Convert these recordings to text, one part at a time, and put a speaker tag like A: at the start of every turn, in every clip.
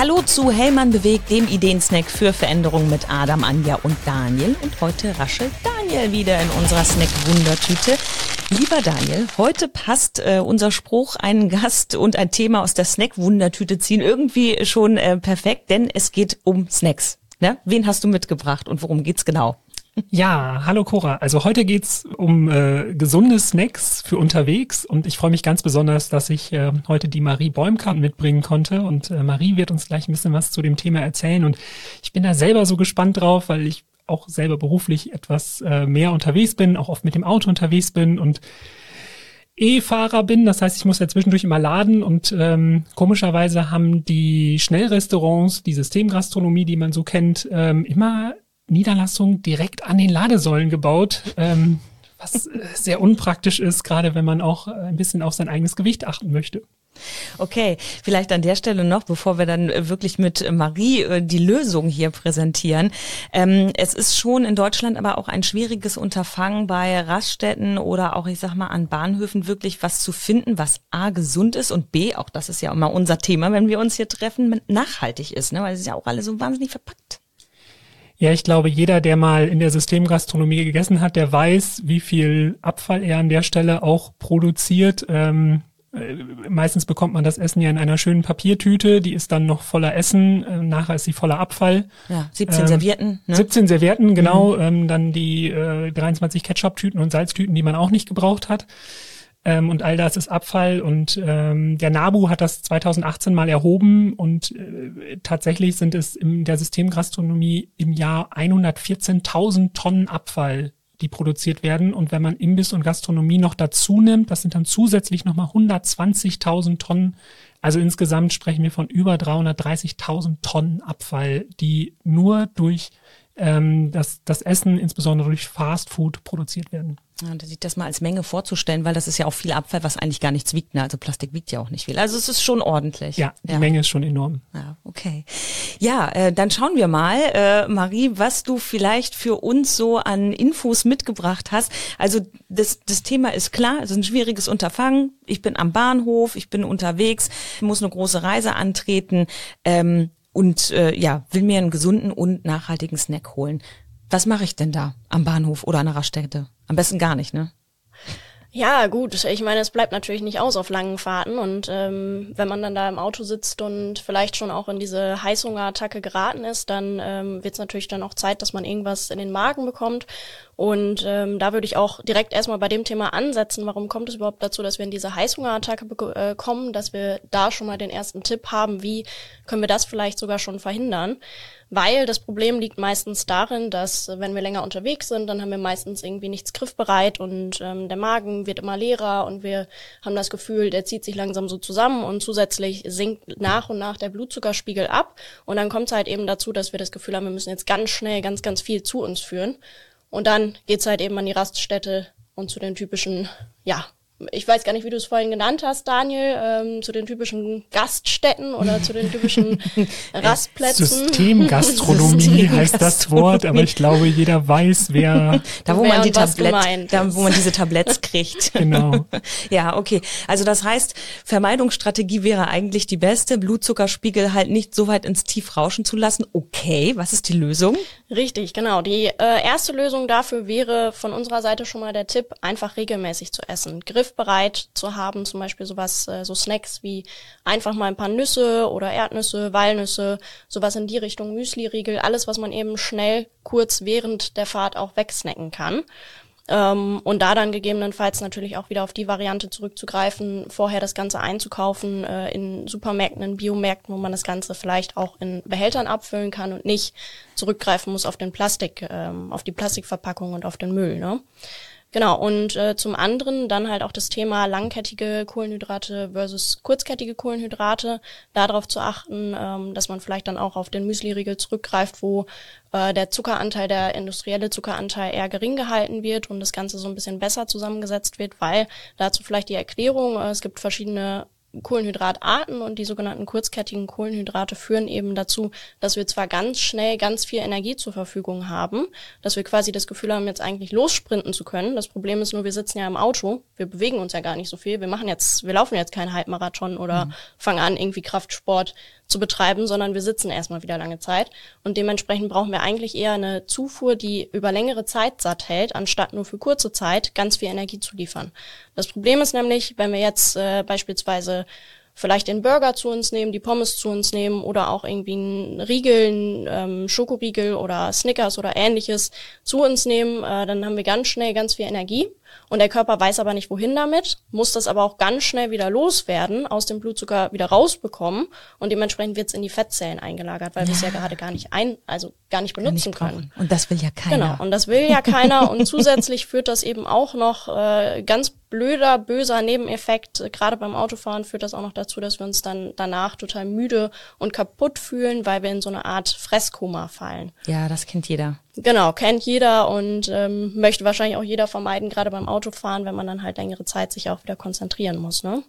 A: Hallo zu Hellmann bewegt, dem Ideensnack für Veränderung mit Adam, Anja und Daniel. Und heute raschelt Daniel wieder in unserer Snack-Wundertüte. Lieber Daniel, heute passt äh, unser Spruch, einen Gast und ein Thema aus der Snack-Wundertüte ziehen irgendwie schon äh, perfekt, denn es geht um Snacks. Ne? Wen hast du mitgebracht und worum geht's genau?
B: Ja, hallo Cora. Also heute geht's um äh, gesunde Snacks für unterwegs und ich freue mich ganz besonders, dass ich äh, heute die Marie Bäumkamp mitbringen konnte und äh, Marie wird uns gleich ein bisschen was zu dem Thema erzählen und ich bin da selber so gespannt drauf, weil ich auch selber beruflich etwas äh, mehr unterwegs bin, auch oft mit dem Auto unterwegs bin und E-Fahrer bin. Das heißt, ich muss ja zwischendurch immer laden und ähm, komischerweise haben die Schnellrestaurants, die Systemgastronomie, die man so kennt, ähm, immer Niederlassung direkt an den Ladesäulen gebaut, ähm, was äh, sehr unpraktisch ist, gerade wenn man auch äh, ein bisschen auf sein eigenes Gewicht achten möchte.
A: Okay, vielleicht an der Stelle noch, bevor wir dann äh, wirklich mit Marie die Lösung hier präsentieren. Ähm, es ist schon in Deutschland aber auch ein schwieriges Unterfangen bei Raststätten oder auch, ich sag mal, an Bahnhöfen wirklich was zu finden, was A, gesund ist und B, auch das ist ja immer unser Thema, wenn wir uns hier treffen, nachhaltig ist, ne? weil es ist ja auch alle so wahnsinnig verpackt.
B: Ja, ich glaube, jeder, der mal in der Systemgastronomie gegessen hat, der weiß, wie viel Abfall er an der Stelle auch produziert. Ähm, äh, meistens bekommt man das Essen ja in einer schönen Papiertüte, die ist dann noch voller Essen, äh, nachher ist sie voller Abfall.
A: Ja, 17 ähm, Servietten.
B: Ne? 17 Servietten, genau. Mhm. Ähm, dann die äh, 23 Ketchup-Tüten und Salztüten, die man auch nicht gebraucht hat. Ähm, und all das ist Abfall. Und ähm, der NABU hat das 2018 mal erhoben und äh, tatsächlich sind es in der Systemgastronomie im Jahr 114.000 Tonnen Abfall, die produziert werden. Und wenn man Imbiss und Gastronomie noch dazu nimmt, das sind dann zusätzlich nochmal 120.000 Tonnen. Also insgesamt sprechen wir von über 330.000 Tonnen Abfall, die nur durch ähm, das, das Essen, insbesondere durch Fast Food, produziert werden.
A: Ja, sich das mal als Menge vorzustellen, weil das ist ja auch viel Abfall, was eigentlich gar nichts wiegt. Ne? Also Plastik wiegt ja auch nicht viel. Also es ist schon ordentlich.
B: Ja, die ja. Menge ist schon enorm.
A: Ja, okay. Ja, äh, dann schauen wir mal, äh, Marie, was du vielleicht für uns so an Infos mitgebracht hast. Also das, das Thema ist klar, es ist ein schwieriges Unterfangen. Ich bin am Bahnhof, ich bin unterwegs, muss eine große Reise antreten. Ähm, und äh, ja, will mir einen gesunden und nachhaltigen Snack holen. Was mache ich denn da am Bahnhof oder an einer Raststätte? Am besten gar nicht, ne?
C: Ja, gut. Ich meine, es bleibt natürlich nicht aus auf langen Fahrten. Und ähm, wenn man dann da im Auto sitzt und vielleicht schon auch in diese Heißhungerattacke geraten ist, dann ähm, wird es natürlich dann auch Zeit, dass man irgendwas in den Magen bekommt. Und ähm, da würde ich auch direkt erstmal bei dem Thema ansetzen, warum kommt es überhaupt dazu, dass wir in diese Heißhungerattacke äh, kommen, dass wir da schon mal den ersten Tipp haben, wie können wir das vielleicht sogar schon verhindern weil das Problem liegt meistens darin, dass äh, wenn wir länger unterwegs sind, dann haben wir meistens irgendwie nichts griffbereit und ähm, der Magen wird immer leerer und wir haben das Gefühl, der zieht sich langsam so zusammen und zusätzlich sinkt nach und nach der Blutzuckerspiegel ab. Und dann kommt es halt eben dazu, dass wir das Gefühl haben, wir müssen jetzt ganz schnell ganz, ganz viel zu uns führen. Und dann geht's halt eben an die Raststätte und zu den typischen, ja, ich weiß gar nicht, wie du es vorhin genannt hast, Daniel, ähm, zu den typischen Gaststätten oder zu den typischen Rastplätzen.
B: Systemgastronomie heißt das Wort, aber ich glaube, jeder weiß, wer.
A: da, wo wer man die Tablett, da, wo man diese Tabletts kriegt.
B: genau.
A: ja, okay. Also das heißt, Vermeidungsstrategie wäre eigentlich die beste, Blutzuckerspiegel halt nicht so weit ins Tief rauschen zu lassen. Okay, was ist die Lösung?
C: Richtig, genau. Die äh, erste Lösung dafür wäre von unserer Seite schon mal der Tipp, einfach regelmäßig zu essen. Griff griffbereit zu haben, zum Beispiel sowas, äh, so Snacks wie einfach mal ein paar Nüsse oder Erdnüsse, Walnüsse, sowas in die Richtung, Müsli-Riegel, alles, was man eben schnell kurz während der Fahrt auch wegsnacken kann. Ähm, und da dann gegebenenfalls natürlich auch wieder auf die Variante zurückzugreifen, vorher das Ganze einzukaufen äh, in Supermärkten, in Biomärkten, wo man das Ganze vielleicht auch in Behältern abfüllen kann und nicht zurückgreifen muss auf den Plastik, ähm, auf die Plastikverpackung und auf den Müll. Ne? Genau, und äh, zum anderen dann halt auch das Thema langkettige Kohlenhydrate versus kurzkettige Kohlenhydrate, darauf zu achten, ähm, dass man vielleicht dann auch auf den Müsli-Riegel zurückgreift, wo äh, der Zuckeranteil, der industrielle Zuckeranteil eher gering gehalten wird und das Ganze so ein bisschen besser zusammengesetzt wird, weil dazu vielleicht die Erklärung, äh, es gibt verschiedene Kohlenhydratarten und die sogenannten kurzkettigen Kohlenhydrate führen eben dazu, dass wir zwar ganz schnell ganz viel Energie zur Verfügung haben, dass wir quasi das Gefühl haben, jetzt eigentlich lossprinten zu können. Das Problem ist nur, wir sitzen ja im Auto, wir bewegen uns ja gar nicht so viel, wir machen jetzt, wir laufen jetzt keinen Halbmarathon oder mhm. fangen an, irgendwie Kraftsport zu betreiben, sondern wir sitzen erstmal wieder lange Zeit. Und dementsprechend brauchen wir eigentlich eher eine Zufuhr, die über längere Zeit satt hält, anstatt nur für kurze Zeit ganz viel Energie zu liefern. Das Problem ist nämlich, wenn wir jetzt äh, beispielsweise vielleicht den Burger zu uns nehmen, die Pommes zu uns nehmen oder auch irgendwie einen Riegel, einen ähm, Schokoriegel oder Snickers oder ähnliches zu uns nehmen, äh, dann haben wir ganz schnell ganz viel Energie und der Körper weiß aber nicht, wohin damit, muss das aber auch ganz schnell wieder loswerden, aus dem Blutzucker wieder rausbekommen und dementsprechend wird es in die Fettzellen eingelagert, weil ja. wir es ja gerade gar nicht ein, also gar nicht benutzen nicht können.
A: Und das will ja keiner.
C: Genau, und das will ja keiner und zusätzlich führt das eben auch noch äh, ganz blöder, böser Nebeneffekt, gerade beim Autofahren führt das auch noch dazu, dass wir uns dann danach total müde und kaputt fühlen, weil wir in so eine Art Fresskoma fallen.
A: Ja, das kennt jeder.
C: Genau, kennt jeder und ähm, möchte wahrscheinlich auch jeder vermeiden, gerade beim Autofahren, wenn man dann halt längere Zeit sich auch wieder konzentrieren muss. Ne?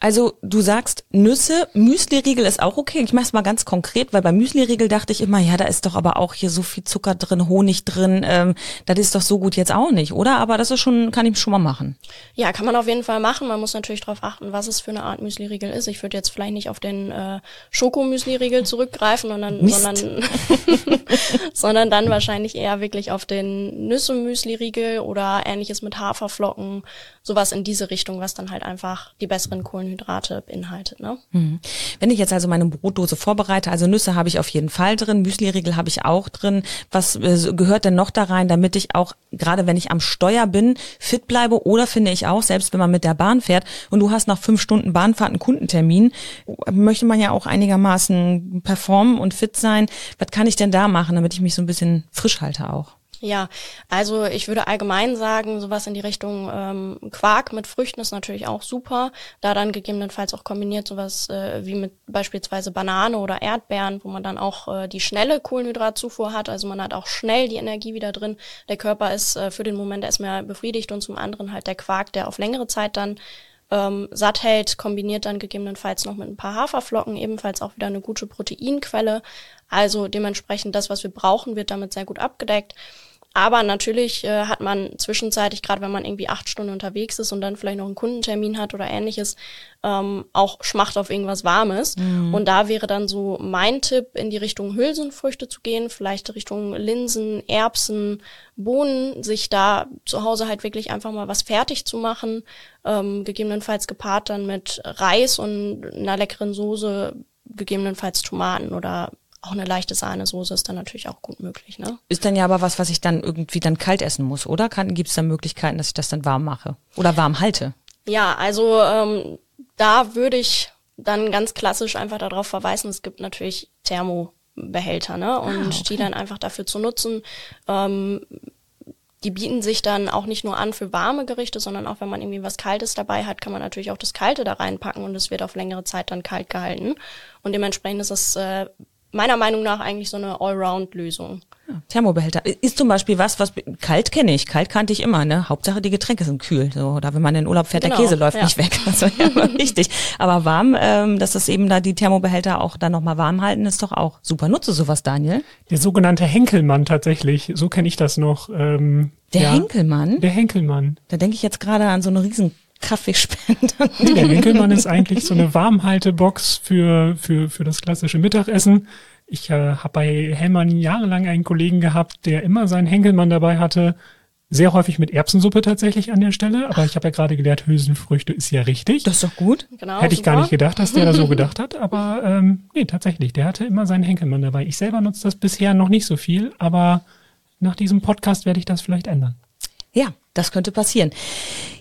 A: Also du sagst Nüsse, Müsli-Riegel ist auch okay. Ich mache es mal ganz konkret, weil beim Müsli-Riegel dachte ich immer, ja, da ist doch aber auch hier so viel Zucker drin, Honig drin. Ähm, das ist doch so gut jetzt auch nicht, oder? Aber das ist schon, kann ich schon mal machen.
C: Ja, kann man auf jeden Fall machen. Man muss natürlich darauf achten, was es für eine Art Müsli-Riegel ist. Ich würde jetzt vielleicht nicht auf den äh, Schoko-Müsli-Riegel zurückgreifen, sondern, sondern, sondern dann wahrscheinlich eher wirklich auf den Nüsse-Müsli-Riegel oder ähnliches mit Haferflocken, sowas in diese Richtung, was dann halt einfach die besseren Kohlen Kohlenhydrate beinhaltet. Ne?
A: Mhm. Wenn ich jetzt also meine Brotdose vorbereite, also Nüsse habe ich auf jeden Fall drin, Müsliriegel habe ich auch drin. Was äh, gehört denn noch da rein, damit ich auch, gerade wenn ich am Steuer bin, fit bleibe? Oder finde ich auch, selbst wenn man mit der Bahn fährt und du hast nach fünf Stunden Bahnfahrt einen Kundentermin, möchte man ja auch einigermaßen performen und fit sein. Was kann ich denn da machen, damit ich mich so ein bisschen frisch halte auch?
C: Ja, also ich würde allgemein sagen, sowas in die Richtung ähm, Quark mit Früchten ist natürlich auch super. Da dann gegebenenfalls auch kombiniert sowas äh, wie mit beispielsweise Banane oder Erdbeeren, wo man dann auch äh, die schnelle Kohlenhydratzufuhr hat. Also man hat auch schnell die Energie wieder drin. Der Körper ist äh, für den Moment erstmal befriedigt und zum anderen halt der Quark, der auf längere Zeit dann ähm, satt hält, kombiniert dann gegebenenfalls noch mit ein paar Haferflocken, ebenfalls auch wieder eine gute Proteinquelle. Also dementsprechend das, was wir brauchen, wird damit sehr gut abgedeckt. Aber natürlich äh, hat man zwischenzeitlich, gerade wenn man irgendwie acht Stunden unterwegs ist und dann vielleicht noch einen Kundentermin hat oder ähnliches, ähm, auch Schmacht auf irgendwas Warmes. Mhm. Und da wäre dann so mein Tipp, in die Richtung Hülsenfrüchte zu gehen, vielleicht Richtung Linsen, Erbsen, Bohnen, sich da zu Hause halt wirklich einfach mal was fertig zu machen, ähm, gegebenenfalls gepaart dann mit Reis und einer leckeren Soße, gegebenenfalls Tomaten oder auch eine leichte Sahnesoße ist dann natürlich auch gut möglich. Ne?
A: Ist dann ja aber was, was ich dann irgendwie dann kalt essen muss, oder? Gibt es da Möglichkeiten, dass ich das dann warm mache oder warm halte?
C: Ja, also ähm, da würde ich dann ganz klassisch einfach darauf verweisen, es gibt natürlich Thermobehälter, ne? Und ah, okay. die dann einfach dafür zu nutzen. Ähm, die bieten sich dann auch nicht nur an für warme Gerichte, sondern auch wenn man irgendwie was Kaltes dabei hat, kann man natürlich auch das Kalte da reinpacken und es wird auf längere Zeit dann kalt gehalten. Und dementsprechend ist es äh, meiner Meinung nach eigentlich so eine Allround-Lösung.
A: Ja, Thermobehälter ist zum Beispiel was, was kalt kenne ich, kalt kannte ich immer. Ne, Hauptsache die Getränke sind kühl. So, oder wenn man in den Urlaub fährt, genau, der Käse läuft ja. nicht weg. Das ist ja wichtig. Aber warm, ähm, dass das eben da die Thermobehälter auch dann nochmal warm halten, ist doch auch super. Nutze sowas, Daniel?
B: Der sogenannte Henkelmann tatsächlich. So kenne ich das noch. Ähm,
A: der ja, Henkelmann?
B: Der Henkelmann.
A: Da denke ich jetzt gerade an so eine riesen Kaffeespender.
B: Der Winkelmann ist eigentlich so eine Warmhaltebox für, für, für das klassische Mittagessen. Ich äh, habe bei Hellmann jahrelang einen Kollegen gehabt, der immer seinen Henkelmann dabei hatte. Sehr häufig mit Erbsensuppe tatsächlich an der Stelle, aber ich habe ja gerade gelernt, Hülsenfrüchte ist ja richtig.
A: Das ist doch gut.
B: Genau, Hätte ich super. gar nicht gedacht, dass der da so gedacht hat, aber ähm, nee, tatsächlich, der hatte immer seinen Henkelmann dabei. Ich selber nutze das bisher noch nicht so viel, aber nach diesem Podcast werde ich das vielleicht ändern.
A: Ja, das könnte passieren.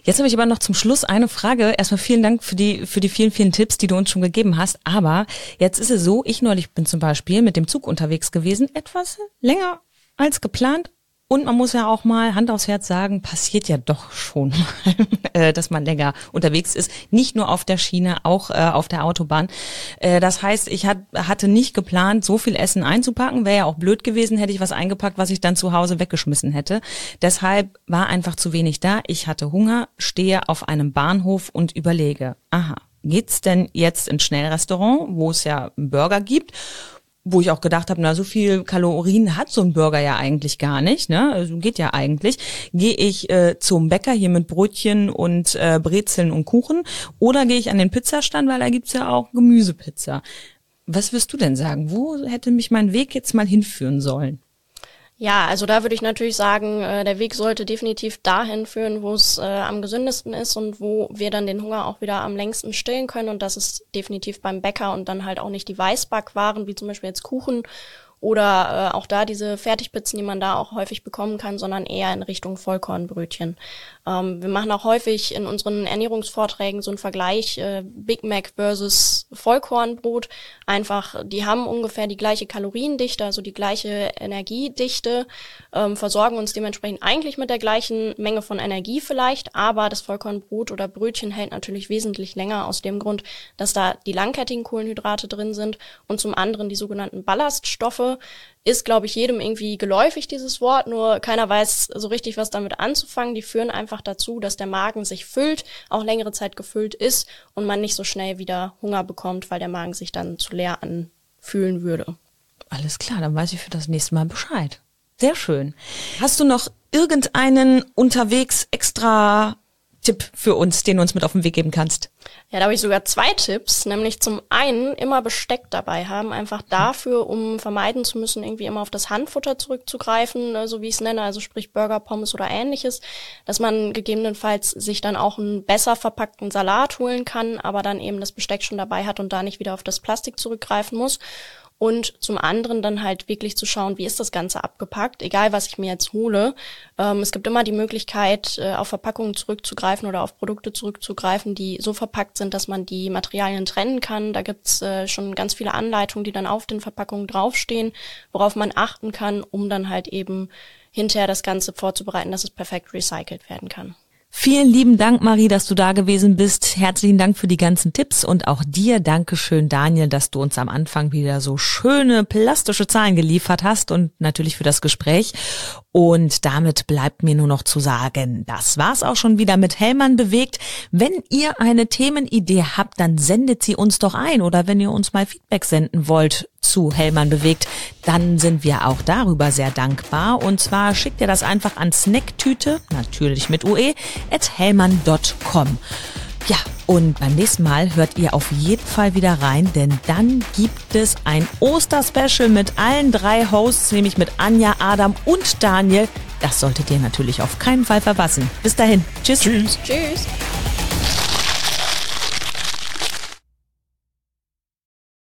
A: Jetzt habe ich aber noch zum Schluss eine Frage. Erstmal vielen Dank für die, für die vielen, vielen Tipps, die du uns schon gegeben hast. Aber jetzt ist es so, ich neulich bin zum Beispiel mit dem Zug unterwegs gewesen, etwas länger als geplant und man muss ja auch mal Hand aufs Herz sagen, passiert ja doch schon mal, äh, dass man länger unterwegs ist. Nicht nur auf der Schiene, auch äh, auf der Autobahn. Äh, das heißt, ich hatte nicht geplant, so viel Essen einzupacken. Wäre ja auch blöd gewesen, hätte ich was eingepackt, was ich dann zu Hause weggeschmissen hätte. Deshalb war einfach zu wenig da. Ich hatte Hunger, stehe auf einem Bahnhof und überlege, aha, geht's denn jetzt ins Schnellrestaurant, wo es ja Burger gibt? Wo ich auch gedacht habe, na so viel Kalorien hat so ein Burger ja eigentlich gar nicht, ne? Also geht ja eigentlich. Gehe ich äh, zum Bäcker hier mit Brötchen und äh, Brezeln und Kuchen oder gehe ich an den Pizzastand, weil da gibt's ja auch Gemüsepizza. Was wirst du denn sagen? Wo hätte mich mein Weg jetzt mal hinführen sollen?
C: Ja, also da würde ich natürlich sagen, äh, der Weg sollte definitiv dahin führen, wo es äh, am gesündesten ist und wo wir dann den Hunger auch wieder am längsten stillen können. Und das ist definitiv beim Bäcker und dann halt auch nicht die Weißbackwaren, wie zum Beispiel jetzt Kuchen oder äh, auch da diese Fertigpizzen, die man da auch häufig bekommen kann, sondern eher in Richtung Vollkornbrötchen. Ähm, wir machen auch häufig in unseren Ernährungsvorträgen so einen Vergleich äh, Big Mac versus Vollkornbrot. Einfach, die haben ungefähr die gleiche Kaloriendichte, also die gleiche Energiedichte, ähm, versorgen uns dementsprechend eigentlich mit der gleichen Menge von Energie vielleicht, aber das Vollkornbrot oder Brötchen hält natürlich wesentlich länger aus dem Grund, dass da die langkettigen Kohlenhydrate drin sind und zum anderen die sogenannten Ballaststoffe, ist, glaube ich, jedem irgendwie geläufig, dieses Wort, nur keiner weiß so richtig, was damit anzufangen. Die führen einfach dazu, dass der Magen sich füllt, auch längere Zeit gefüllt ist und man nicht so schnell wieder Hunger bekommt, weil der Magen sich dann zu leer anfühlen würde.
A: Alles klar, dann weiß ich für das nächste Mal Bescheid. Sehr schön. Hast du noch irgendeinen unterwegs extra Tipp für uns, den du uns mit auf den Weg geben kannst?
C: Ja, da habe ich sogar zwei Tipps, nämlich zum einen immer Besteck dabei haben, einfach dafür, um vermeiden zu müssen, irgendwie immer auf das Handfutter zurückzugreifen, ne, so wie ich es nenne, also sprich Burger, Pommes oder ähnliches, dass man gegebenenfalls sich dann auch einen besser verpackten Salat holen kann, aber dann eben das Besteck schon dabei hat und da nicht wieder auf das Plastik zurückgreifen muss und zum anderen dann halt wirklich zu schauen, wie ist das Ganze abgepackt, egal was ich mir jetzt hole. Ähm, es gibt immer die Möglichkeit, äh, auf Verpackungen zurückzugreifen oder auf Produkte zurückzugreifen, die so verpackt sind, dass man die Materialien trennen kann. Da gibt's äh, schon ganz viele Anleitungen, die dann auf den Verpackungen draufstehen, worauf man achten kann, um dann halt eben hinterher das Ganze vorzubereiten, dass es perfekt recycelt werden kann.
A: Vielen lieben Dank, Marie, dass du da gewesen bist. Herzlichen Dank für die ganzen Tipps und auch dir Dankeschön, Daniel, dass du uns am Anfang wieder so schöne plastische Zahlen geliefert hast und natürlich für das Gespräch. Und damit bleibt mir nur noch zu sagen, das war's auch schon wieder mit Hellmann bewegt. Wenn ihr eine Themenidee habt, dann sendet sie uns doch ein oder wenn ihr uns mal Feedback senden wollt zu Hellmann bewegt, dann sind wir auch darüber sehr dankbar. Und zwar schickt ihr das einfach an Snacktüte, natürlich mit UE, at hellmann.com. Ja, und beim nächsten Mal hört ihr auf jeden Fall wieder rein, denn dann gibt es ein Osterspecial mit allen drei Hosts, nämlich mit Anja, Adam und Daniel. Das solltet ihr natürlich auf keinen Fall verpassen. Bis dahin. Tschüss.
B: Tschüss.
C: Tschüss.